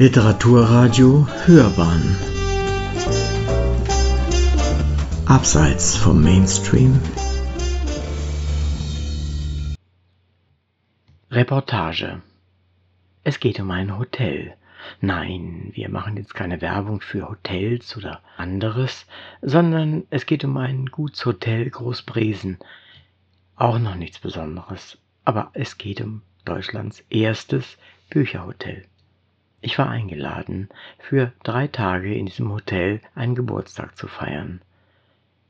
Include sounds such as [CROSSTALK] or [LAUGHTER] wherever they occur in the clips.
Literaturradio Hörbahn Abseits vom Mainstream Reportage Es geht um ein Hotel. Nein, wir machen jetzt keine Werbung für Hotels oder anderes, sondern es geht um ein Gutshotel Großbresen. Auch noch nichts Besonderes, aber es geht um Deutschlands erstes Bücherhotel. Ich war eingeladen, für drei Tage in diesem Hotel einen Geburtstag zu feiern.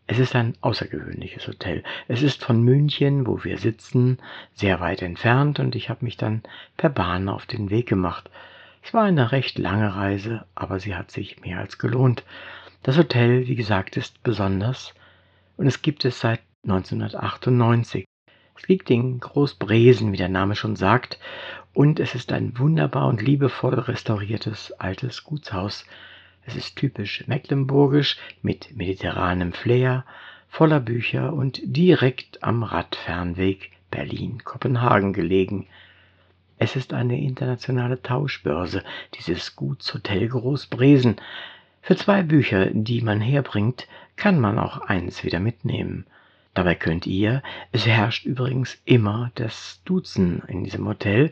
Es ist ein außergewöhnliches Hotel. Es ist von München, wo wir sitzen, sehr weit entfernt und ich habe mich dann per Bahn auf den Weg gemacht. Es war eine recht lange Reise, aber sie hat sich mehr als gelohnt. Das Hotel, wie gesagt, ist besonders und es gibt es seit 1998. Es liegt in Großbresen, wie der Name schon sagt, und es ist ein wunderbar und liebevoll restauriertes altes Gutshaus. Es ist typisch mecklenburgisch mit mediterranem Flair, voller Bücher und direkt am Radfernweg Berlin-Kopenhagen gelegen. Es ist eine internationale Tauschbörse, dieses Gutshotel Großbresen. Für zwei Bücher, die man herbringt, kann man auch eins wieder mitnehmen. Dabei könnt ihr, es herrscht übrigens immer das Duzen in diesem Hotel,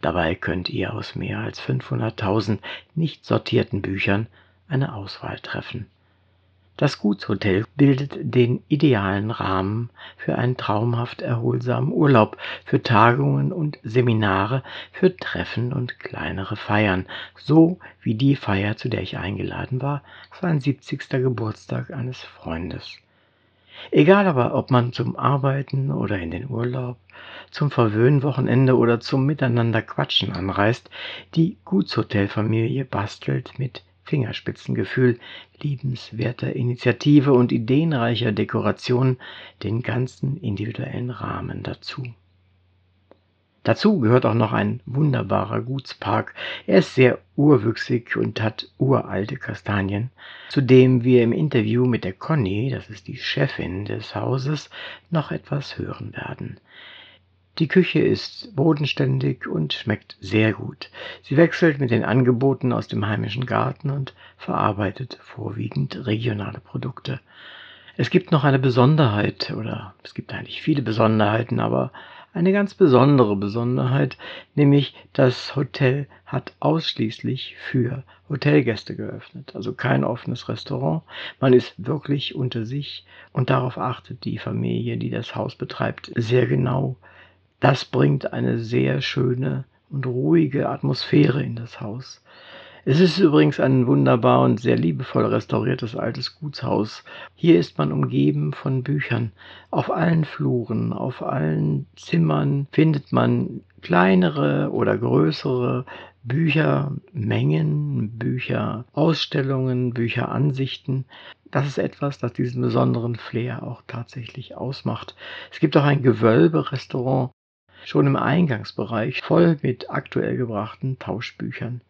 dabei könnt ihr aus mehr als 500.000 nicht sortierten Büchern eine Auswahl treffen. Das Gutshotel bildet den idealen Rahmen für einen traumhaft erholsamen Urlaub, für Tagungen und Seminare, für Treffen und kleinere Feiern, so wie die Feier, zu der ich eingeladen war, es ein 70. Geburtstag eines Freundes. Egal aber, ob man zum Arbeiten oder in den Urlaub, zum Verwöhnwochenende oder zum Miteinanderquatschen anreist, die Gutshotelfamilie bastelt mit Fingerspitzengefühl, liebenswerter Initiative und ideenreicher Dekoration den ganzen individuellen Rahmen dazu. Dazu gehört auch noch ein wunderbarer Gutspark. Er ist sehr urwüchsig und hat uralte Kastanien, zu dem wir im Interview mit der Conny, das ist die Chefin des Hauses, noch etwas hören werden. Die Küche ist bodenständig und schmeckt sehr gut. Sie wechselt mit den Angeboten aus dem heimischen Garten und verarbeitet vorwiegend regionale Produkte. Es gibt noch eine Besonderheit, oder es gibt eigentlich viele Besonderheiten, aber eine ganz besondere Besonderheit, nämlich das Hotel hat ausschließlich für Hotelgäste geöffnet, also kein offenes Restaurant. Man ist wirklich unter sich und darauf achtet die Familie, die das Haus betreibt, sehr genau. Das bringt eine sehr schöne und ruhige Atmosphäre in das Haus. Es ist übrigens ein wunderbar und sehr liebevoll restauriertes altes Gutshaus. Hier ist man umgeben von Büchern. Auf allen Fluren, auf allen Zimmern findet man kleinere oder größere Büchermengen, Bücherausstellungen, Bücheransichten. Das ist etwas, das diesen besonderen Flair auch tatsächlich ausmacht. Es gibt auch ein Gewölberestaurant, schon im Eingangsbereich, voll mit aktuell gebrachten Tauschbüchern.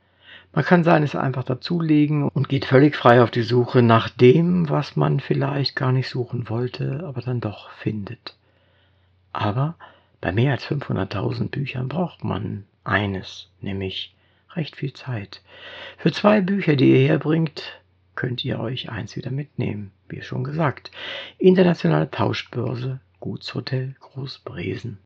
Man kann seines einfach dazulegen und geht völlig frei auf die Suche nach dem, was man vielleicht gar nicht suchen wollte, aber dann doch findet. Aber bei mehr als 500.000 Büchern braucht man eines, nämlich recht viel Zeit. Für zwei Bücher, die ihr herbringt, könnt ihr euch eins wieder mitnehmen, wie schon gesagt. Internationale Tauschbörse, Gutshotel Großbresen.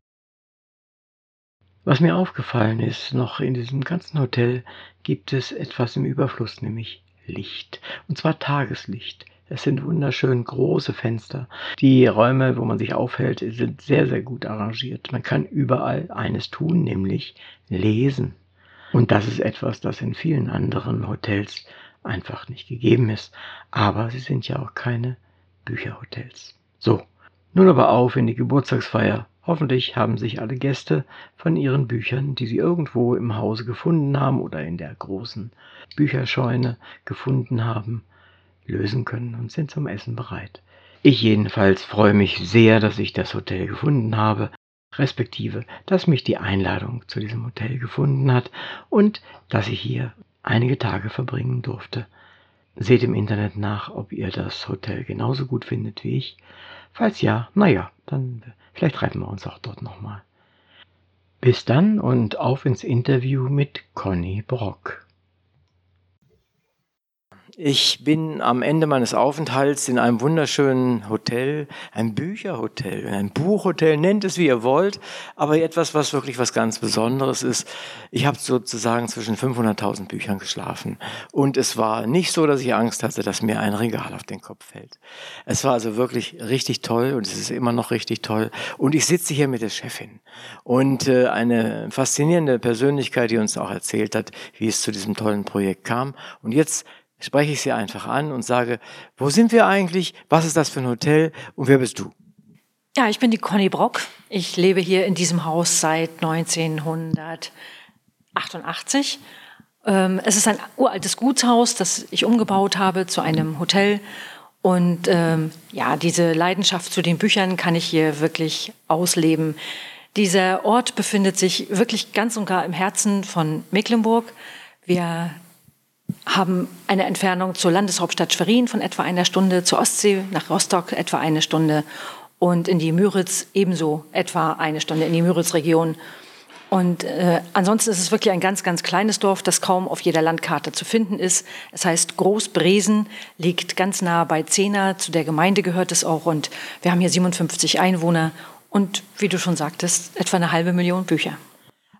Was mir aufgefallen ist, noch in diesem ganzen Hotel gibt es etwas im Überfluss, nämlich Licht. Und zwar Tageslicht. Es sind wunderschön große Fenster. Die Räume, wo man sich aufhält, sind sehr, sehr gut arrangiert. Man kann überall eines tun, nämlich lesen. Und das ist etwas, das in vielen anderen Hotels einfach nicht gegeben ist. Aber sie sind ja auch keine Bücherhotels. So, nun aber auf in die Geburtstagsfeier Hoffentlich haben sich alle Gäste von ihren Büchern, die sie irgendwo im Hause gefunden haben oder in der großen Bücherscheune gefunden haben, lösen können und sind zum Essen bereit. Ich jedenfalls freue mich sehr, dass ich das Hotel gefunden habe, respektive, dass mich die Einladung zu diesem Hotel gefunden hat und dass ich hier einige Tage verbringen durfte. Seht im Internet nach, ob ihr das Hotel genauso gut findet wie ich. Falls ja, naja, dann Vielleicht treffen wir uns auch dort nochmal. Bis dann und auf ins Interview mit Conny Brock. Ich bin am Ende meines Aufenthalts in einem wunderschönen Hotel, ein Bücherhotel, ein Buchhotel, nennt es wie ihr wollt, aber etwas, was wirklich was ganz Besonderes ist. Ich habe sozusagen zwischen 500.000 Büchern geschlafen. Und es war nicht so, dass ich Angst hatte, dass mir ein Regal auf den Kopf fällt. Es war also wirklich richtig toll und es ist immer noch richtig toll. Und ich sitze hier mit der Chefin. Und äh, eine faszinierende Persönlichkeit, die uns auch erzählt hat, wie es zu diesem tollen Projekt kam. Und jetzt spreche ich sie einfach an und sage, wo sind wir eigentlich? Was ist das für ein Hotel? Und wer bist du? Ja, ich bin die Conny Brock. Ich lebe hier in diesem Haus seit 1988. Ähm, es ist ein uraltes Gutshaus, das ich umgebaut habe zu einem Hotel. Und ähm, ja, diese Leidenschaft zu den Büchern kann ich hier wirklich ausleben. Dieser Ort befindet sich wirklich ganz und gar im Herzen von Mecklenburg. Wir haben eine Entfernung zur Landeshauptstadt Schwerin von etwa einer Stunde, zur Ostsee nach Rostock etwa eine Stunde und in die Müritz ebenso etwa eine Stunde in die Müritz-Region. Und äh, ansonsten ist es wirklich ein ganz, ganz kleines Dorf, das kaum auf jeder Landkarte zu finden ist. Es heißt Großbresen, liegt ganz nah bei Zehna, zu der Gemeinde gehört es auch. Und wir haben hier 57 Einwohner und, wie du schon sagtest, etwa eine halbe Million Bücher.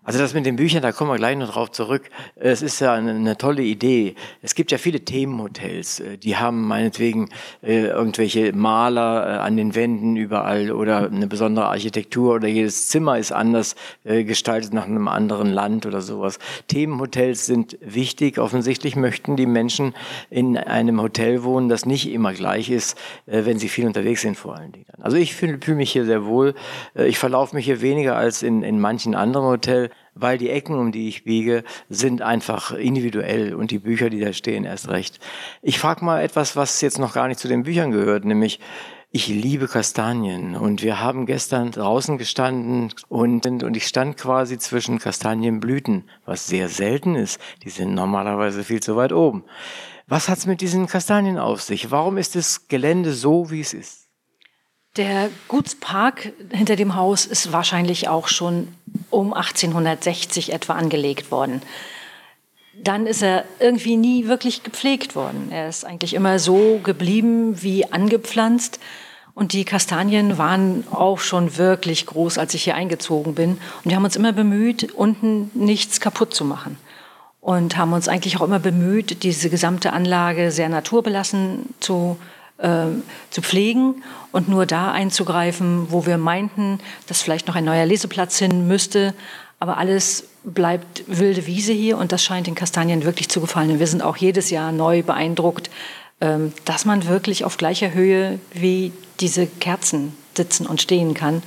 Also das mit den Büchern, da kommen wir gleich noch drauf zurück. Es ist ja eine, eine tolle Idee. Es gibt ja viele Themenhotels, äh, die haben meinetwegen äh, irgendwelche Maler äh, an den Wänden überall oder eine besondere Architektur oder jedes Zimmer ist anders äh, gestaltet nach einem anderen Land oder sowas. Themenhotels sind wichtig. Offensichtlich möchten die Menschen in einem Hotel wohnen, das nicht immer gleich ist, äh, wenn sie viel unterwegs sind vor allen Dingen. Also ich fühle fühl mich hier sehr wohl. Äh, ich verlaufe mich hier weniger als in, in manchen anderen Hotels weil die Ecken, um die ich biege, sind einfach individuell und die Bücher, die da stehen, erst recht. Ich frage mal etwas, was jetzt noch gar nicht zu den Büchern gehört, nämlich ich liebe Kastanien und wir haben gestern draußen gestanden und, und ich stand quasi zwischen Kastanienblüten, was sehr selten ist. Die sind normalerweise viel zu weit oben. Was hat's mit diesen Kastanien auf sich? Warum ist das Gelände so, wie es ist? Der Gutspark hinter dem Haus ist wahrscheinlich auch schon um 1860 etwa angelegt worden. Dann ist er irgendwie nie wirklich gepflegt worden. Er ist eigentlich immer so geblieben wie angepflanzt. Und die Kastanien waren auch schon wirklich groß, als ich hier eingezogen bin. Und wir haben uns immer bemüht, unten nichts kaputt zu machen. Und haben uns eigentlich auch immer bemüht, diese gesamte Anlage sehr naturbelassen zu zu pflegen und nur da einzugreifen, wo wir meinten, dass vielleicht noch ein neuer Leseplatz hin müsste. Aber alles bleibt wilde Wiese hier und das scheint den Kastanien wirklich zu gefallen. Und wir sind auch jedes Jahr neu beeindruckt, ähm, dass man wirklich auf gleicher Höhe wie diese Kerzen sitzen und stehen kann.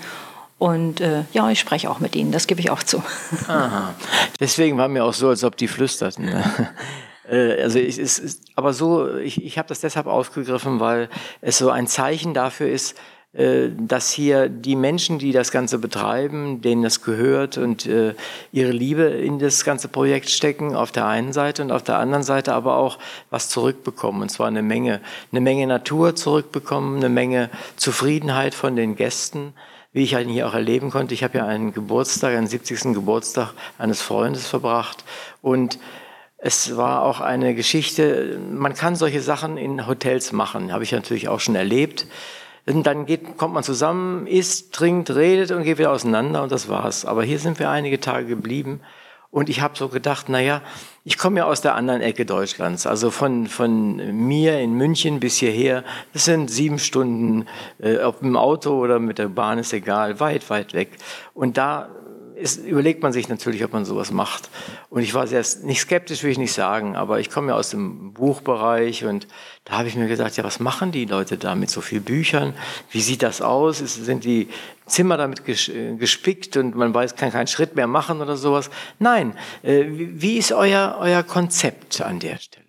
Und äh, ja, ich spreche auch mit ihnen, das gebe ich auch zu. Aha. Deswegen war mir auch so, als ob die flüsterten. [LAUGHS] Äh, also es ist, aber so, ich, ich habe das deshalb aufgegriffen, weil es so ein Zeichen dafür ist, äh, dass hier die Menschen, die das Ganze betreiben, denen das gehört und äh, ihre Liebe in das ganze Projekt stecken, auf der einen Seite und auf der anderen Seite aber auch was zurückbekommen. Und zwar eine Menge, eine Menge Natur zurückbekommen, eine Menge Zufriedenheit von den Gästen wie ich ihn hier auch erleben konnte. Ich habe ja einen Geburtstag, einen 70. Geburtstag eines Freundes verbracht und es war auch eine Geschichte, man kann solche Sachen in Hotels machen, habe ich natürlich auch schon erlebt. Und dann geht, kommt man zusammen, isst, trinkt, redet und geht wieder auseinander und das war's. Aber hier sind wir einige Tage geblieben und ich habe so gedacht, naja, ich komme ja aus der anderen Ecke Deutschlands, also von, von mir in München bis hierher, das sind sieben Stunden, äh, ob im Auto oder mit der Bahn ist egal, weit, weit weg. Und da ist, überlegt man sich natürlich, ob man sowas macht. Und ich war sehr, nicht skeptisch, will ich nicht sagen, aber ich komme ja aus dem Buchbereich und da habe ich mir gedacht, ja, was machen die Leute da mit so vielen Büchern? Wie sieht das aus? Ist, sind die Zimmer damit gespickt und man weiß, kann keinen Schritt mehr machen oder sowas? Nein. Äh, wie ist euer, euer Konzept an der Stelle?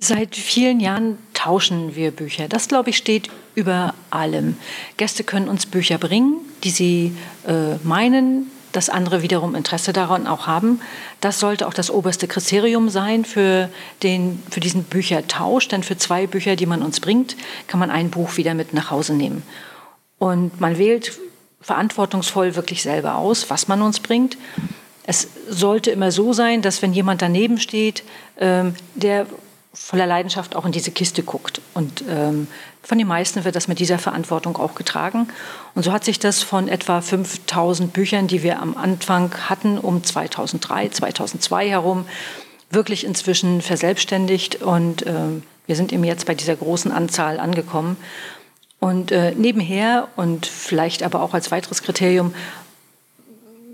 Seit vielen Jahren tauschen wir Bücher. Das, glaube ich, steht über allem. Gäste können uns Bücher bringen, die sie äh, meinen, dass andere wiederum Interesse daran auch haben. Das sollte auch das oberste Kriterium sein für, den, für diesen Büchertausch. Denn für zwei Bücher, die man uns bringt, kann man ein Buch wieder mit nach Hause nehmen. Und man wählt verantwortungsvoll wirklich selber aus, was man uns bringt. Es sollte immer so sein, dass wenn jemand daneben steht, ähm, der voller Leidenschaft auch in diese Kiste guckt. Und ähm, von den meisten wird das mit dieser Verantwortung auch getragen. Und so hat sich das von etwa 5000 Büchern, die wir am Anfang hatten, um 2003, 2002 herum, wirklich inzwischen verselbstständigt. Und äh, wir sind eben jetzt bei dieser großen Anzahl angekommen. Und äh, nebenher und vielleicht aber auch als weiteres Kriterium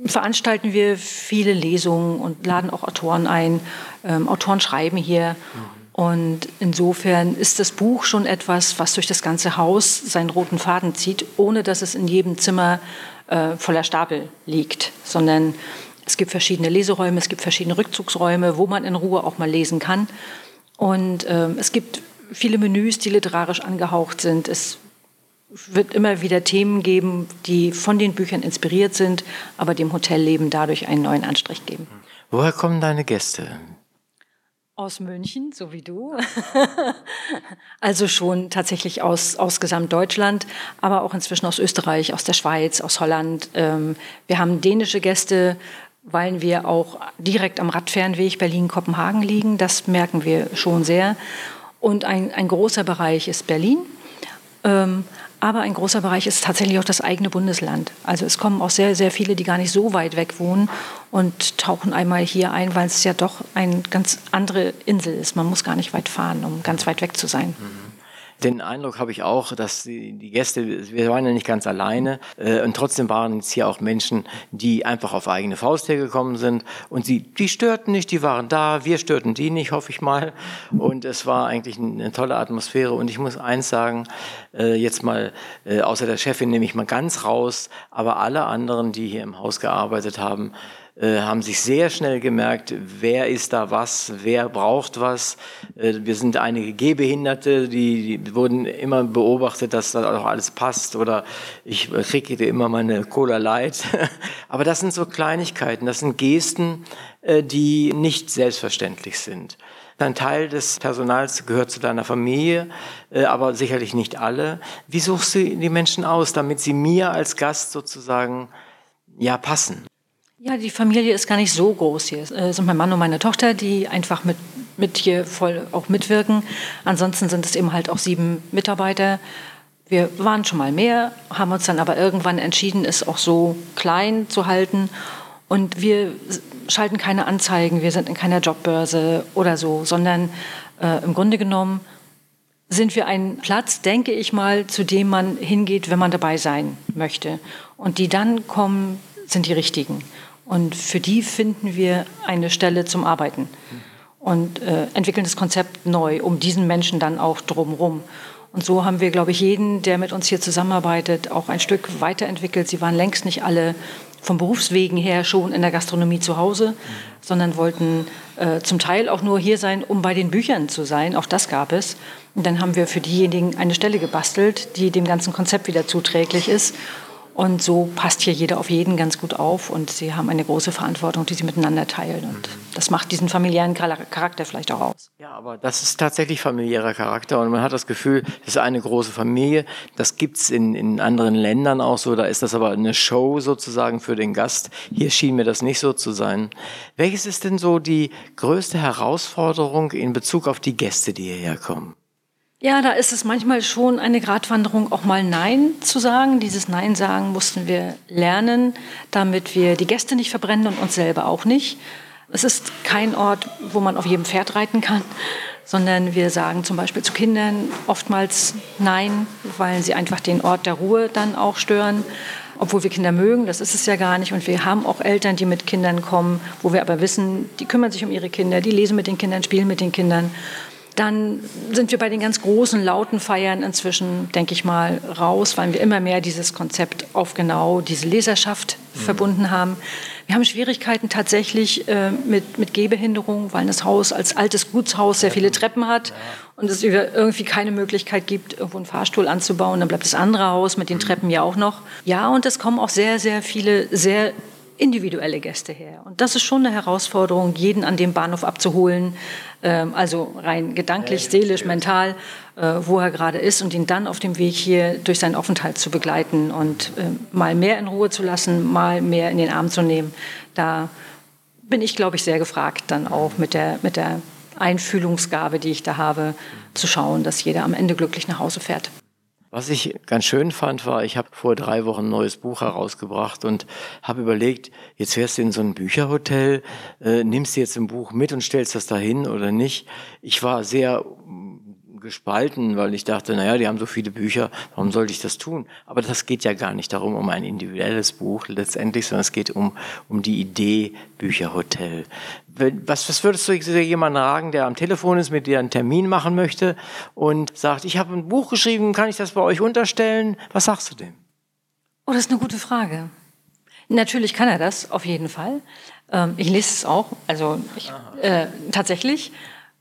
veranstalten wir viele Lesungen und laden auch Autoren ein. Ähm, Autoren schreiben hier. Mhm. Und insofern ist das Buch schon etwas, was durch das ganze Haus seinen roten Faden zieht, ohne dass es in jedem Zimmer äh, voller Stapel liegt, sondern es gibt verschiedene Leseräume, es gibt verschiedene Rückzugsräume, wo man in Ruhe auch mal lesen kann. Und äh, es gibt viele Menüs, die literarisch angehaucht sind. Es wird immer wieder Themen geben, die von den Büchern inspiriert sind, aber dem Hotelleben dadurch einen neuen Anstrich geben. Woher kommen deine Gäste? Aus München, so wie du. [LAUGHS] also schon tatsächlich aus, aus Gesamtdeutschland, aber auch inzwischen aus Österreich, aus der Schweiz, aus Holland. Ähm, wir haben dänische Gäste, weil wir auch direkt am Radfernweg Berlin-Kopenhagen liegen. Das merken wir schon sehr. Und ein, ein großer Bereich ist Berlin. Aber ein großer Bereich ist tatsächlich auch das eigene Bundesland. Also es kommen auch sehr, sehr viele, die gar nicht so weit weg wohnen und tauchen einmal hier ein, weil es ja doch eine ganz andere Insel ist. Man muss gar nicht weit fahren, um ganz weit weg zu sein. Mhm. Den Eindruck habe ich auch, dass die, die Gäste, wir waren ja nicht ganz alleine äh, und trotzdem waren es hier auch Menschen, die einfach auf eigene Faust hergekommen sind. Und sie, die störten nicht, die waren da, wir störten die nicht, hoffe ich mal. Und es war eigentlich eine tolle Atmosphäre. Und ich muss eins sagen, äh, jetzt mal, äh, außer der Chefin nehme ich mal ganz raus, aber alle anderen, die hier im Haus gearbeitet haben, haben sich sehr schnell gemerkt, wer ist da was, wer braucht was. Äh, wir sind einige Gehbehinderte, die, die, wurden immer beobachtet, dass da auch alles passt oder ich kriege immer meine Cola Light. [LAUGHS] Aber das sind so Kleinigkeiten, das sind Gesten, äh, die nicht selbstverständlich sind. Ein Teil des Personals gehört zu deiner Familie, aber sicherlich nicht alle. Wie suchst du die Menschen aus, damit sie mir als Gast sozusagen ja passen? Ja, die Familie ist gar nicht so groß hier. Es äh, sind mein Mann und meine Tochter, die einfach mit, mit hier voll auch mitwirken. Ansonsten sind es eben halt auch sieben Mitarbeiter. Wir waren schon mal mehr, haben uns dann aber irgendwann entschieden, es auch so klein zu halten. Und wir schalten keine Anzeigen, wir sind in keiner Jobbörse oder so, sondern äh, im Grunde genommen sind wir ein Platz, denke ich mal, zu dem man hingeht, wenn man dabei sein möchte. Und die dann kommen, sind die richtigen. Und für die finden wir eine Stelle zum Arbeiten und äh, entwickeln das Konzept neu, um diesen Menschen dann auch drumherum. Und so haben wir, glaube ich, jeden, der mit uns hier zusammenarbeitet, auch ein Stück weiterentwickelt. Sie waren längst nicht alle vom Berufswegen her schon in der Gastronomie zu Hause, sondern wollten äh, zum Teil auch nur hier sein, um bei den Büchern zu sein. Auch das gab es. Und dann haben wir für diejenigen eine Stelle gebastelt, die dem ganzen Konzept wieder zuträglich ist und so passt hier jeder auf jeden ganz gut auf und sie haben eine große Verantwortung, die sie miteinander teilen. Und das macht diesen familiären Charakter vielleicht auch aus. Ja, aber das ist tatsächlich familiärer Charakter und man hat das Gefühl, das ist eine große Familie. Das gibt's in, in anderen Ländern auch so. Da ist das aber eine Show sozusagen für den Gast. Hier schien mir das nicht so zu sein. Welches ist denn so die größte Herausforderung in Bezug auf die Gäste, die hierher kommen? Ja, da ist es manchmal schon eine Gratwanderung, auch mal Nein zu sagen. Dieses Nein sagen mussten wir lernen, damit wir die Gäste nicht verbrennen und uns selber auch nicht. Es ist kein Ort, wo man auf jedem Pferd reiten kann, sondern wir sagen zum Beispiel zu Kindern oftmals Nein, weil sie einfach den Ort der Ruhe dann auch stören. Obwohl wir Kinder mögen, das ist es ja gar nicht. Und wir haben auch Eltern, die mit Kindern kommen, wo wir aber wissen, die kümmern sich um ihre Kinder, die lesen mit den Kindern, spielen mit den Kindern. Dann sind wir bei den ganz großen, lauten Feiern inzwischen, denke ich mal, raus, weil wir immer mehr dieses Konzept auf genau diese Leserschaft mhm. verbunden haben. Wir haben Schwierigkeiten tatsächlich äh, mit, mit Gehbehinderung, weil das Haus als altes Gutshaus sehr viele Treppen hat und es irgendwie keine Möglichkeit gibt, irgendwo einen Fahrstuhl anzubauen. Dann bleibt das andere Haus mit den mhm. Treppen ja auch noch. Ja, und es kommen auch sehr, sehr viele sehr individuelle Gäste her. Und das ist schon eine Herausforderung, jeden an dem Bahnhof abzuholen, ähm, also rein gedanklich, seelisch, mental, äh, wo er gerade ist und ihn dann auf dem Weg hier durch seinen Aufenthalt zu begleiten und äh, mal mehr in Ruhe zu lassen, mal mehr in den Arm zu nehmen. Da bin ich, glaube ich, sehr gefragt dann auch mit der, mit der Einfühlungsgabe, die ich da habe, zu schauen, dass jeder am Ende glücklich nach Hause fährt. Was ich ganz schön fand, war, ich habe vor drei Wochen ein neues Buch herausgebracht und habe überlegt, jetzt fährst du in so ein Bücherhotel, äh, nimmst du jetzt ein Buch mit und stellst das dahin oder nicht. Ich war sehr gespalten, weil ich dachte, naja, die haben so viele Bücher, warum sollte ich das tun? Aber das geht ja gar nicht darum, um ein individuelles Buch letztendlich, sondern es geht um, um die Idee Bücherhotel. Was, was würdest du jemandem sagen, der am Telefon ist, mit dir einen Termin machen möchte und sagt, ich habe ein Buch geschrieben, kann ich das bei euch unterstellen? Was sagst du dem? Oh, das ist eine gute Frage. Natürlich kann er das, auf jeden Fall. Ähm, ich lese es auch, also ich, äh, tatsächlich.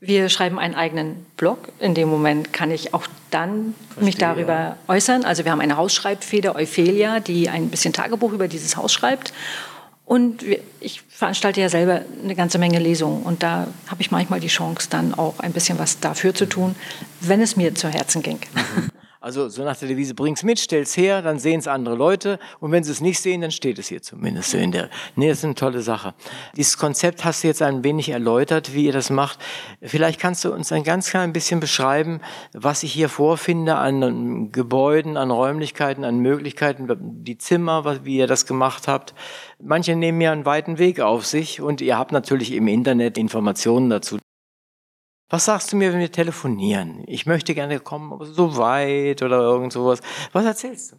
Wir schreiben einen eigenen Blog. In dem Moment kann ich auch dann Verstehe, mich darüber ja. äußern. Also wir haben eine Hausschreibfeder, Euphelia, die ein bisschen Tagebuch über dieses Haus schreibt. Und ich veranstalte ja selber eine ganze Menge Lesungen. Und da habe ich manchmal die Chance, dann auch ein bisschen was dafür zu tun, wenn es mir zu Herzen ging. Mhm. Also so nach der Devise, bring's mit, stell's her, dann sehen es andere Leute und wenn sie es nicht sehen, dann steht es hier zumindest in der. Nee, das ist eine tolle Sache. Dieses Konzept hast du jetzt ein wenig erläutert, wie ihr das macht. Vielleicht kannst du uns ein ganz klein bisschen beschreiben, was ich hier vorfinde an Gebäuden, an Räumlichkeiten, an Möglichkeiten, die Zimmer, wie ihr das gemacht habt. Manche nehmen ja einen weiten Weg auf sich und ihr habt natürlich im Internet Informationen dazu. Was sagst du mir, wenn wir telefonieren? Ich möchte gerne kommen, aber so weit oder irgend sowas. Was erzählst du?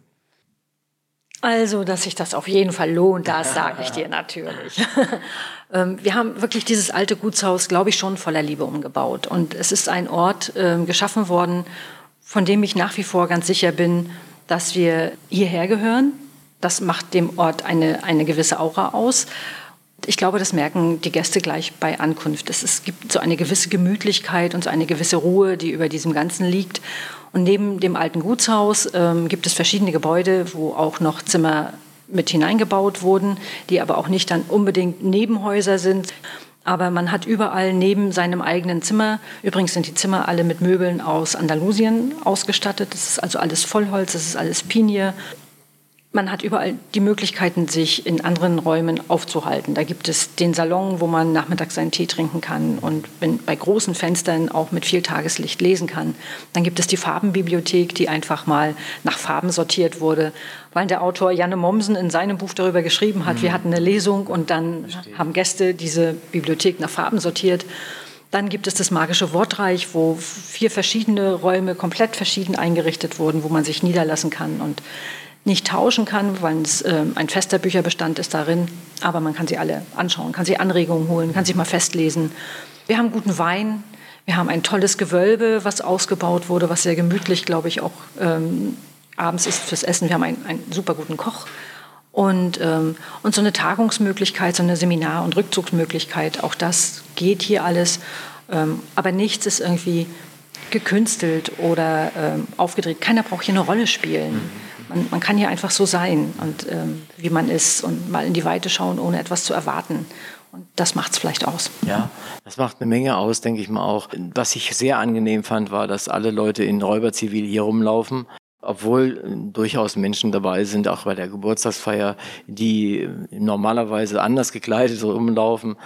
Also, dass sich das auf jeden Fall lohnt, das sage ich dir [LAUGHS] natürlich. [LAUGHS] Ähm, wir haben wirklich dieses alte Gutshaus, glaube ich, schon voller Liebe umgebaut. Und es ist ein Ort äh, geschaffen worden, von dem ich nach wie vor ganz sicher bin, dass wir hierher gehören. Das macht dem Ort eine, eine gewisse Aura aus. Ich glaube, das merken die Gäste gleich bei Ankunft. Es, es gibt so eine gewisse Gemütlichkeit und so eine gewisse Ruhe, die über diesem Ganzen liegt. Und neben dem alten Gutshaus ähm, gibt es verschiedene Gebäude, wo auch noch Zimmer mit hineingebaut wurden, die aber auch nicht dann unbedingt Nebenhäuser sind. Aber man hat überall neben seinem eigenen Zimmer, übrigens sind die Zimmer alle mit Möbeln aus Andalusien ausgestattet. Das ist also alles Vollholz, das ist alles Pinie. Man hat überall die Möglichkeiten, sich in anderen Räumen aufzuhalten. Da gibt es den Salon, wo man nachmittags seinen Tee trinken kann und bei großen Fenstern auch mit viel Tageslicht lesen kann. Dann gibt es die Farbenbibliothek, die einfach mal nach Farben sortiert wurde, weil der Autor Janne Mommsen in seinem Buch darüber geschrieben hat. Mhm. Wir hatten eine Lesung und dann Verstehe. haben Gäste diese Bibliothek nach Farben sortiert. Dann gibt es das magische Wortreich, wo vier verschiedene Räume komplett verschieden eingerichtet wurden, wo man sich niederlassen kann und nicht tauschen kann, weil es äh, ein fester Bücherbestand ist darin. Aber man kann sie alle anschauen, kann sie Anregungen holen, kann sich mal festlesen. Wir haben guten Wein. Wir haben ein tolles Gewölbe, was ausgebaut wurde, was sehr gemütlich, glaube ich, auch ähm, abends ist fürs Essen. Wir haben einen, einen super guten Koch. Und, ähm, und so eine Tagungsmöglichkeit, so eine Seminar- und Rückzugsmöglichkeit, auch das geht hier alles. Ähm, aber nichts ist irgendwie gekünstelt oder ähm, aufgedreht. Keiner braucht hier eine Rolle spielen. Mhm man, man kann hier einfach so sein und ähm, wie man ist und mal in die Weite schauen, ohne etwas zu erwarten. Und das macht es vielleicht aus. Ja, das macht eine Menge aus, denke ich mal auch. Was ich sehr angenehm fand, war, dass alle Leute in Räuberzivil hier rumlaufen obwohl äh, durchaus Menschen dabei sind, auch bei der Geburtstagsfeier, die äh, normalerweise anders gekleidet rumlaufen,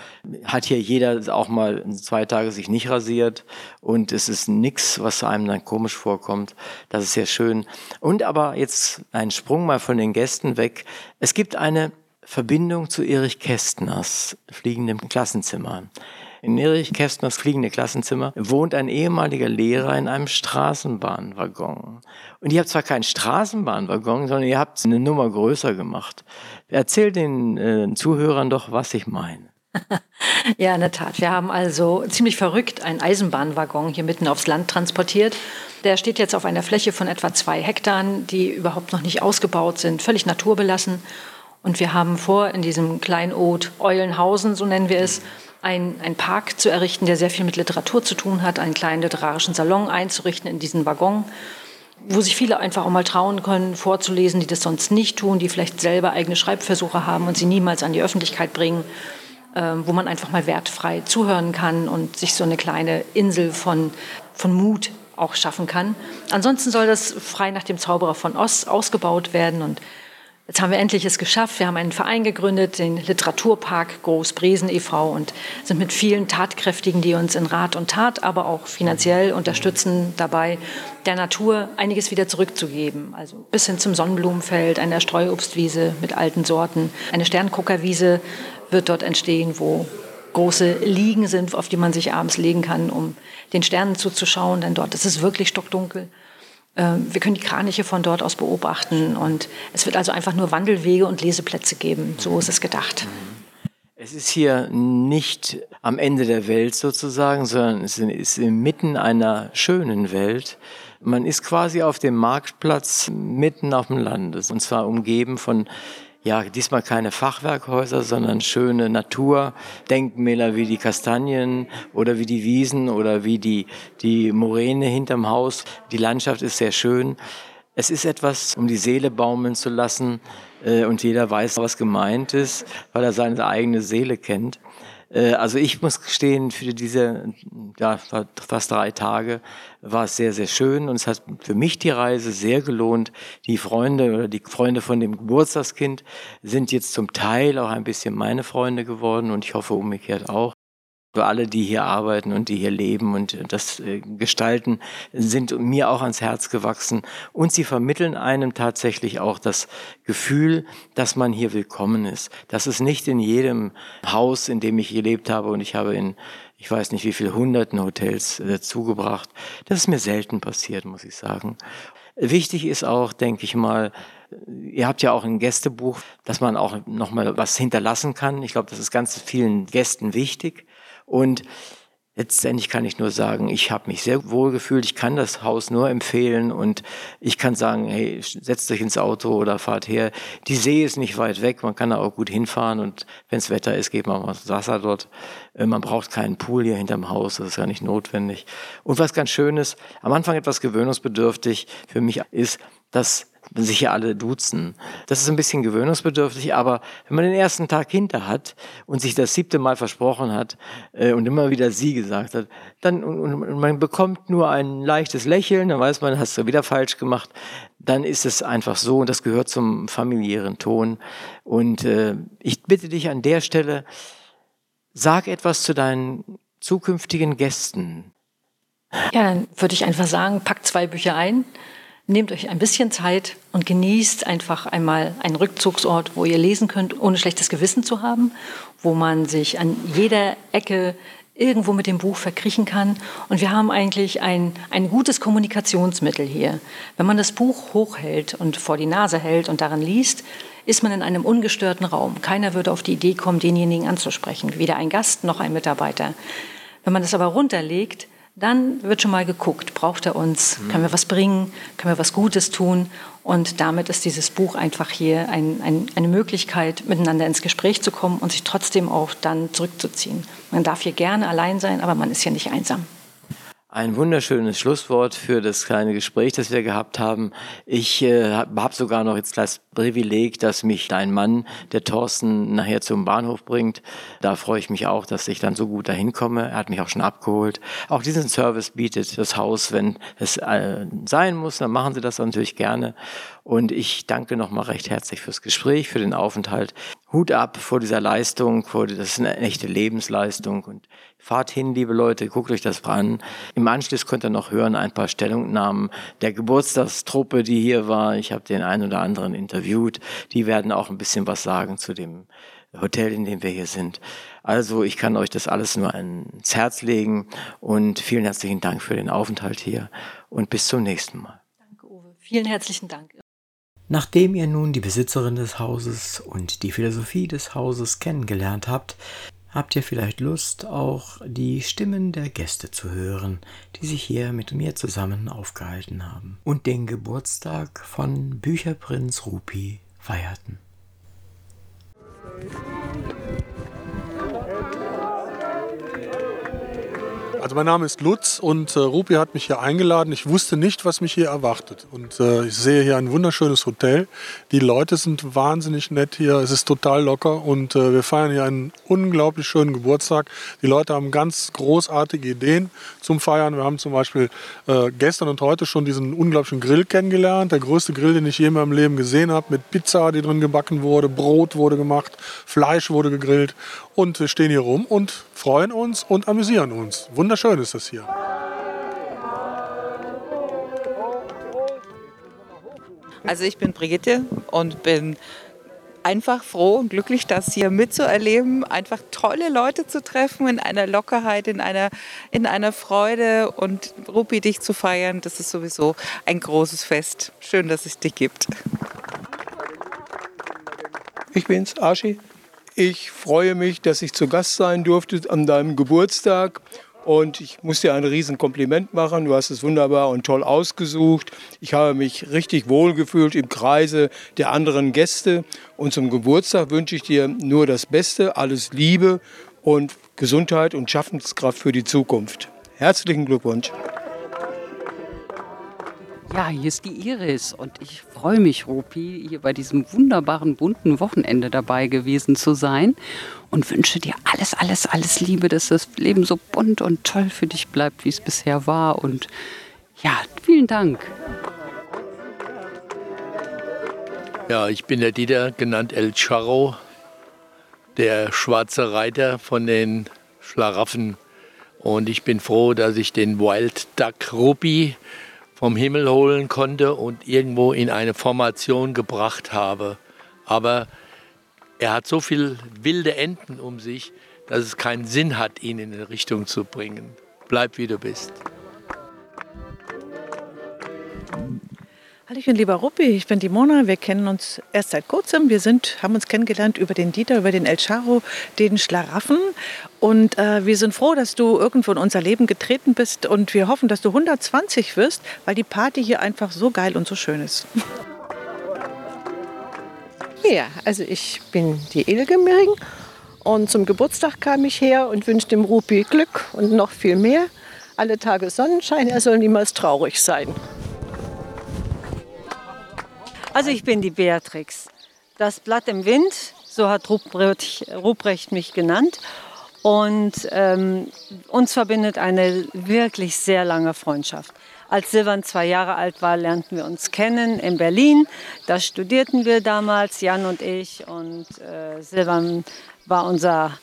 hat hier jeder auch mal zwei Tage sich nicht rasiert und es ist nichts, was einem dann komisch vorkommt. Das ist sehr schön. Und aber jetzt ein Sprung mal von den Gästen weg. Es gibt eine Verbindung zu Erich Kästners fliegendem Klassenzimmer. In Erich Kästners fliegende Klassenzimmer wohnt ein ehemaliger Lehrer in einem Straßenbahnwaggon. Und ihr habt zwar keinen Straßenbahnwaggon, sondern ihr habt eine Nummer größer gemacht. Erzähl den äh, Zuhörern doch, was ich meine. [LAUGHS] ja, in der Tat. Wir haben also ziemlich verrückt einen Eisenbahnwaggon hier mitten aufs Land transportiert. Der steht jetzt auf einer Fläche von etwa zwei Hektar, die überhaupt noch nicht ausgebaut sind, völlig naturbelassen. Und wir haben vor, in diesem Kleinod Eulenhausen, so nennen wir es, ein, ein Park zu errichten, der sehr viel mit Literatur zu tun hat, einen kleinen literarischen Salon einzurichten in diesen Waggon, wo sich viele einfach auch mal trauen können, vorzulesen, die das sonst nicht tun, die vielleicht selber eigene Schreibversuche haben und sie niemals an die Öffentlichkeit bringen, äh, wo man einfach mal wertfrei zuhören kann und sich so eine kleine Insel von, von Mut auch schaffen kann. Ansonsten soll das frei nach dem Zauberer von Oz ausgebaut werden und Jetzt haben wir endlich es geschafft. Wir haben einen Verein gegründet, den Literaturpark Großbresen e.V. und sind mit vielen Tatkräftigen, die uns in Rat und Tat, aber auch finanziell unterstützen, dabei der Natur einiges wieder zurückzugeben. Also bis hin zum Sonnenblumenfeld, einer Streuobstwiese mit alten Sorten. Eine Sternguckerwiese wird dort entstehen, wo große Liegen sind, auf die man sich abends legen kann, um den Sternen zuzuschauen, denn dort ist es wirklich stockdunkel. Ähm, wir können die Kraniche von dort aus beobachten und es wird also einfach nur Wandelwege und Leseplätze geben. So ist es gedacht. Es ist hier nicht am Ende der Welt sozusagen, sondern es ist inmitten einer schönen Welt. Man ist quasi auf dem Marktplatz mitten auf dem Land und zwar umgeben von ja, diesmal keine Fachwerkhäuser, sondern schöne Naturdenkmäler wie die Kastanien oder wie die Wiesen oder wie die, die Moräne hinterm Haus. Die Landschaft ist sehr schön. Es ist etwas, um die Seele baumeln zu lassen äh, und jeder weiß, was gemeint ist, weil er seine eigene Seele kennt. Äh, also ich muss gestehen, für diese ja, fast drei Tage war es sehr, sehr schön und es hat für mich die Reise sehr gelohnt. Die Freunde oder die Freunde von dem Geburtstagskind sind jetzt zum Teil auch ein bisschen meine Freunde geworden und ich hoffe umgekehrt auch. Für alle, die hier arbeiten und die hier leben und das äh, gestalten, sind mir auch ans Herz gewachsen. Und sie vermitteln einem tatsächlich auch das Gefühl, dass man hier willkommen ist. Das ist nicht in jedem Haus, in dem ich gelebt habe und ich habe in, ich weiß nicht wie viele hunderten Hotels äh, zugebracht. Das ist mir selten passiert, muss ich sagen. Wichtig ist auch, denke ich mal, Ihr habt ja auch ein Gästebuch, dass man auch noch mal was hinterlassen kann. Ich glaube, das ist ganz vielen Gästen wichtig. Und letztendlich kann ich nur sagen, ich habe mich sehr wohl gefühlt. Ich kann das Haus nur empfehlen und ich kann sagen, hey, setzt euch ins Auto oder fahrt her. Die See ist nicht weit weg, man kann da auch gut hinfahren und wenn es Wetter ist, geht man mal ins Wasser dort. Äh, man braucht keinen Pool hier hinterm Haus, das ist ja nicht notwendig. Und was ganz Schönes, am Anfang etwas gewöhnungsbedürftig für mich ist, dass sich hier alle duzen. Das ist ein bisschen gewöhnungsbedürftig, aber wenn man den ersten Tag hinter hat und sich das siebte Mal versprochen hat äh, und immer wieder sie gesagt hat, dann und, und man bekommt nur ein leichtes Lächeln, dann weiß man, hast du wieder falsch gemacht, dann ist es einfach so und das gehört zum familiären Ton. Und äh, ich bitte dich an der Stelle, sag etwas zu deinen zukünftigen Gästen. Ja, dann würde ich einfach sagen, pack zwei Bücher ein nehmt euch ein bisschen Zeit und genießt einfach einmal einen Rückzugsort, wo ihr lesen könnt, ohne schlechtes Gewissen zu haben, wo man sich an jeder Ecke irgendwo mit dem Buch verkriechen kann. Und wir haben eigentlich ein, ein gutes Kommunikationsmittel hier. Wenn man das Buch hochhält und vor die Nase hält und daran liest, ist man in einem ungestörten Raum. Keiner würde auf die Idee kommen, denjenigen anzusprechen, weder ein Gast noch ein Mitarbeiter. Wenn man das aber runterlegt, dann wird schon mal geguckt, braucht er uns, mhm. können wir was bringen, können wir was Gutes tun. Und damit ist dieses Buch einfach hier ein, ein, eine Möglichkeit, miteinander ins Gespräch zu kommen und sich trotzdem auch dann zurückzuziehen. Man darf hier gerne allein sein, aber man ist hier nicht einsam. Ein wunderschönes Schlusswort für das kleine Gespräch, das wir gehabt haben. Ich äh, habe sogar noch jetzt das Privileg, dass mich dein Mann, der Thorsten, nachher zum Bahnhof bringt. Da freue ich mich auch, dass ich dann so gut dahin komme. Er hat mich auch schon abgeholt. Auch diesen Service bietet das Haus, wenn es äh, sein muss, dann machen sie das natürlich gerne. Und ich danke nochmal recht herzlich fürs Gespräch, für den Aufenthalt. Hut ab vor dieser Leistung, vor, das ist eine echte Lebensleistung. Und fahrt hin, liebe Leute, guckt euch das an. Im Anschluss könnt ihr noch hören ein paar Stellungnahmen der Geburtstagstruppe, die hier war. Ich habe den einen oder anderen interviewt. Die werden auch ein bisschen was sagen zu dem Hotel, in dem wir hier sind. Also ich kann euch das alles nur ans Herz legen und vielen herzlichen Dank für den Aufenthalt hier und bis zum nächsten Mal. Danke, Uwe. Vielen herzlichen Dank. Nachdem ihr nun die Besitzerin des Hauses und die Philosophie des Hauses kennengelernt habt, habt ihr vielleicht Lust, auch die Stimmen der Gäste zu hören, die sich hier mit mir zusammen aufgehalten haben und den Geburtstag von Bücherprinz Rupi feierten. Also mein Name ist Lutz und äh, Rupi hat mich hier eingeladen. Ich wusste nicht, was mich hier erwartet. Und äh, ich sehe hier ein wunderschönes Hotel. Die Leute sind wahnsinnig nett hier. Es ist total locker und äh, wir feiern hier einen unglaublich schönen Geburtstag. Die Leute haben ganz großartige Ideen zum Feiern. Wir haben zum Beispiel äh, gestern und heute schon diesen unglaublichen Grill kennengelernt. Der größte Grill, den ich je in meinem Leben gesehen habe, mit Pizza, die drin gebacken wurde, Brot wurde gemacht, Fleisch wurde gegrillt. Und wir stehen hier rum und freuen uns und amüsieren uns. Wunderschön ist das hier. Also ich bin Brigitte und bin einfach froh und glücklich, das hier mitzuerleben, einfach tolle Leute zu treffen, in einer Lockerheit, in einer, in einer Freude und Rupi dich zu feiern, das ist sowieso ein großes Fest. Schön, dass es dich gibt. Ich bin's, Arschi. Ich freue mich, dass ich zu Gast sein durfte an deinem Geburtstag. Und ich muss dir ein Riesenkompliment machen. Du hast es wunderbar und toll ausgesucht. Ich habe mich richtig wohl gefühlt im Kreise der anderen Gäste. Und zum Geburtstag wünsche ich dir nur das Beste, alles Liebe und Gesundheit und Schaffenskraft für die Zukunft. Herzlichen Glückwunsch. Ja, hier ist die Iris und ich freue mich, Rupi, hier bei diesem wunderbaren bunten Wochenende dabei gewesen zu sein und wünsche dir alles, alles, alles Liebe, dass das Leben so bunt und toll für dich bleibt, wie es bisher war. Und ja, vielen Dank. Ja, ich bin der Dieter, genannt El Charro, der schwarze Reiter von den Schlaraffen. Und ich bin froh, dass ich den Wild Duck Rupi vom Himmel holen konnte und irgendwo in eine Formation gebracht habe. Aber er hat so viel wilde Enten um sich, dass es keinen Sinn hat, ihn in eine Richtung zu bringen. Bleib wie du bist. Hallo, ich bin lieber Ruppi, ich bin die Mona. Wir kennen uns erst seit kurzem. Wir sind, haben uns kennengelernt über den Dieter, über den El Charo, den Schlaraffen. Und äh, wir sind froh, dass du irgendwo in unser Leben getreten bist. Und wir hoffen, dass du 120 wirst, weil die Party hier einfach so geil und so schön ist. Ja, also ich bin die Ilge Mering und zum Geburtstag kam ich her und wünsche dem Rupi Glück und noch viel mehr. Alle Tage Sonnenschein, er soll niemals traurig sein. Also ich bin die Beatrix. Das Blatt im Wind, so hat Ruprecht, mich genannt. Und ähm, uns verbindet eine wirklich sehr lange Freundschaft. Als Silvan zwei Jahre alt war, lernten wir uns kennen in Berlin. Da studierten wir damals, Jan und ich. Und äh, Silvan war unser,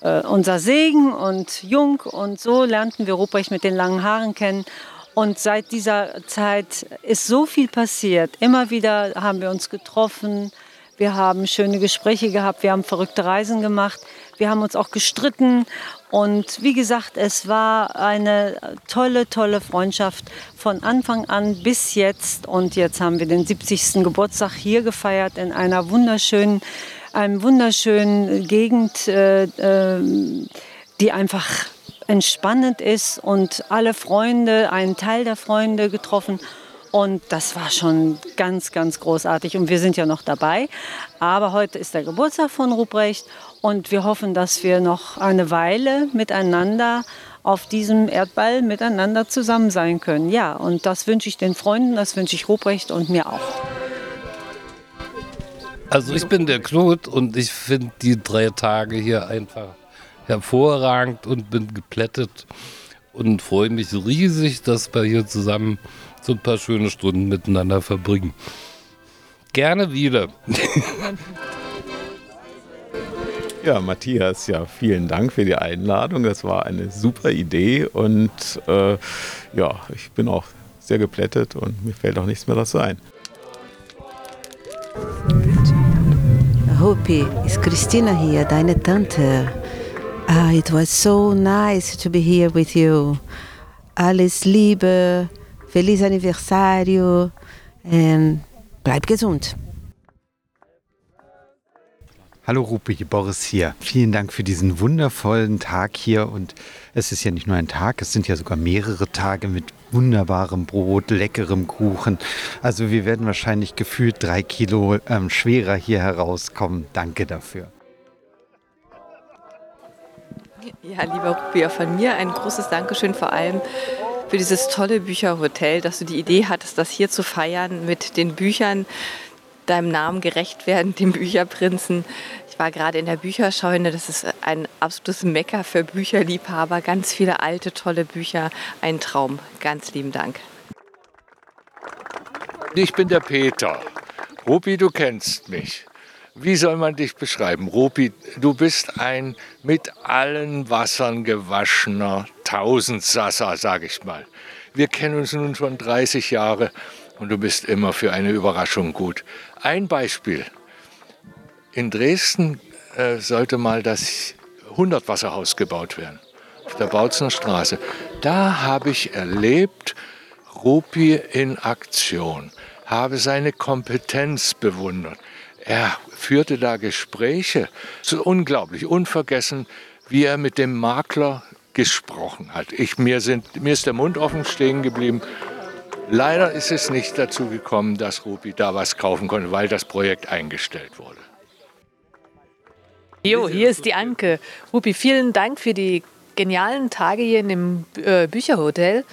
äh, unser Segen und Jung. Und so lernten wir Ruprecht mit den langen Haaren kennen. Und seit dieser Zeit ist so viel passiert. Immer wieder haben wir uns getroffen. Wir haben schöne Gespräche gehabt. Wir haben verrückte Reisen gemacht. Wir haben uns auch gestritten. Und wie gesagt, es war eine tolle, tolle Freundschaft von Anfang an bis jetzt. Und jetzt haben wir den 70. Geburtstag hier gefeiert in einer wunderschönen, einem wunderschönen Gegend, äh, äh, die einfach entspannend ist und alle Freunde, einen Teil der Freunde getroffen. Und das war schon ganz, ganz großartig. Und wir sind ja noch dabei. Aber heute ist der Geburtstag von Ruprecht. Und wir hoffen, dass wir noch eine Weile miteinander auf diesem Erdball miteinander zusammen sein können. Ja, und das wünsche ich den Freunden, das wünsche ich Ruprecht und mir auch. Also ich bin der Knut und ich finde die drei Tage hier einfach hervorragend und bin geplättet und freue mich riesig, dass wir hier zusammen so ein paar schöne Stunden miteinander verbringen. Gerne wieder. [LAUGHS] Ja, Matthias, ja, vielen Dank für die Einladung. Das war eine super Idee und äh, ja, ich bin auch sehr geplättet und mir fällt auch nichts mehr dazu ein. Hopi, ist Christina hier, deine Tante. Ah, it was so nice to be here with you. Alles Liebe, feliz aniversario und bleib gesund. Hallo Rupi, Boris hier. Vielen Dank für diesen wundervollen Tag hier. Und es ist ja nicht nur ein Tag, es sind ja sogar mehrere Tage mit wunderbarem Brot, leckerem Kuchen. Also wir werden wahrscheinlich gefühlt drei Kilo ähm, schwerer hier herauskommen. Danke dafür. Ja, lieber Rupi, auch von mir ein großes Dankeschön vor allem für dieses tolle Bücherhotel, dass du die Idee hattest, das hier zu feiern mit den Büchern, deinem Namen gerecht werden, [LAUGHS] dem Bücherprinzen. Ich war gerade in der Bücherscheune, das ist ein absolutes Mecker für Bücherliebhaber, ganz viele alte, tolle Bücher, ein Traum. Ganz lieben Dank. Ich bin der Peter. Rupi, du kennst mich. Wie soll man dich beschreiben? Rupi, du bist ein mit allen Wassern gewaschener Tausendsasser, sag ich mal. Wir kennen uns nun schon 30 Jahre und du bist immer für eine Überraschung gut. Ein Beispiel. In Dresden äh, sollte mal das 100-Wasserhaus gebaut werden, auf der Bautzner Straße. Da habe ich erlebt, Rupi in Aktion, habe seine Kompetenz bewundert. Er führte da Gespräche, so unglaublich, unvergessen, wie er mit dem Makler gesprochen hat. Ich, mir, sind, mir ist der Mund offen stehen geblieben. Leider ist es nicht dazu gekommen, dass Rupi da was kaufen konnte, weil das Projekt eingestellt wurde. Jo, hier ist die Anke. Rupi, vielen Dank für die genialen Tage hier in dem äh, Bücherhotel.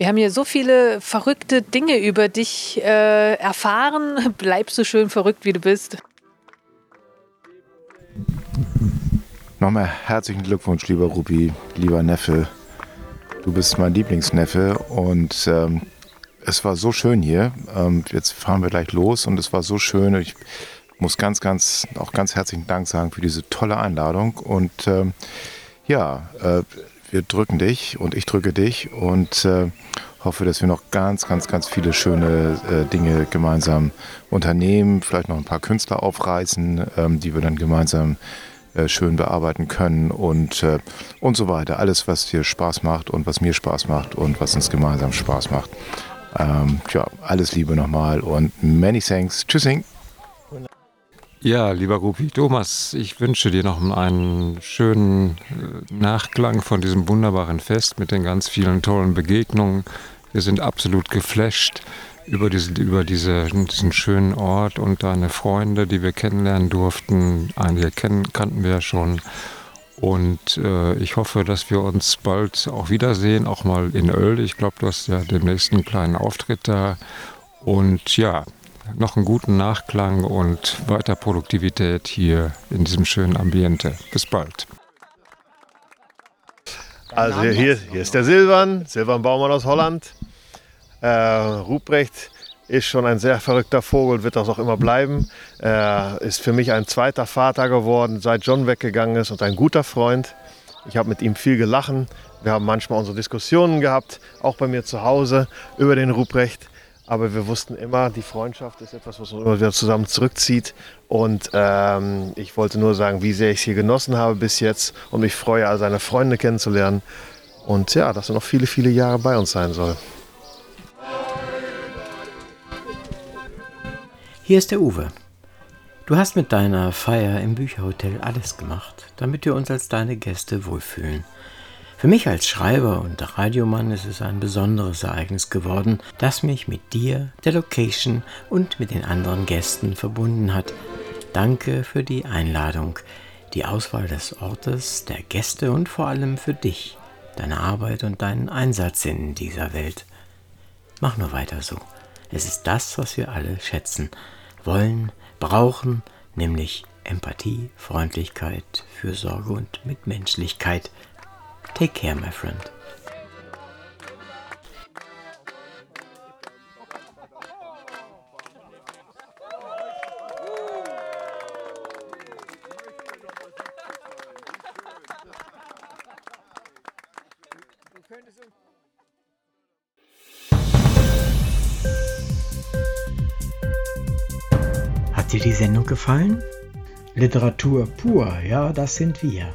Wir haben hier so viele verrückte Dinge über dich äh, erfahren. [LAUGHS] Bleib so schön verrückt, wie du bist. Nochmal herzlichen Glückwunsch, lieber Rupi, lieber Neffe. Du bist mein Lieblingsneffe und ähm, es war so schön hier. Ähm, jetzt fahren wir gleich los und es war so schön. Ich muss ganz, ganz, auch ganz herzlichen Dank sagen für diese tolle Einladung. Und ähm, ja, äh, wir drücken dich und ich drücke dich und äh, hoffe, dass wir noch ganz, ganz, ganz viele schöne äh, Dinge gemeinsam unternehmen. Vielleicht noch ein paar Künstler aufreißen, ähm, die wir dann gemeinsam äh, schön bearbeiten können und, äh, und so weiter. Alles, was dir Spaß macht und was mir Spaß macht und was uns gemeinsam Spaß macht. Ähm, ja, alles Liebe nochmal und many thanks. Tschüssing. Ja, lieber Rupi Thomas, ich wünsche dir noch einen schönen äh, Nachklang von diesem wunderbaren Fest mit den ganz vielen tollen Begegnungen. Wir sind absolut geflasht über, diese, über diese, diesen schönen Ort und deine Freunde, die wir kennenlernen durften. Einige kennen, kannten wir ja schon. Und äh, ich hoffe, dass wir uns bald auch wiedersehen, auch mal in Öl. Ich glaube, du hast ja demnächst einen kleinen Auftritt da. Und ja, noch einen guten Nachklang und weiter Produktivität hier in diesem schönen Ambiente. Bis bald. Also hier, hier ist der Silvan, Silvan Baumann aus Holland. Äh, Ruprecht ist schon ein sehr verrückter Vogel, wird das auch immer bleiben. Er ist für mich ein zweiter Vater geworden, seit John weggegangen ist und ein guter Freund. Ich habe mit ihm viel gelachen. Wir haben manchmal unsere Diskussionen gehabt, auch bei mir zu Hause, über den Ruprecht. Aber wir wussten immer, die Freundschaft ist etwas, was uns immer wieder zusammen zurückzieht. Und ähm, ich wollte nur sagen, wie sehr ich es hier genossen habe bis jetzt und mich freue, all seine Freunde kennenzulernen. Und ja, dass er noch viele, viele Jahre bei uns sein soll. Hier ist der Uwe. Du hast mit deiner Feier im Bücherhotel alles gemacht, damit wir uns als deine Gäste wohlfühlen. Für mich als Schreiber und Radiomann ist es ein besonderes Ereignis geworden, das mich mit dir, der Location und mit den anderen Gästen verbunden hat. Danke für die Einladung, die Auswahl des Ortes, der Gäste und vor allem für dich, deine Arbeit und deinen Einsatz in dieser Welt. Mach nur weiter so. Es ist das, was wir alle schätzen, wollen, brauchen, nämlich Empathie, Freundlichkeit, Fürsorge und Mitmenschlichkeit. Take care, my friend. Hat dir die Sendung gefallen? Literatur pur, ja, das sind wir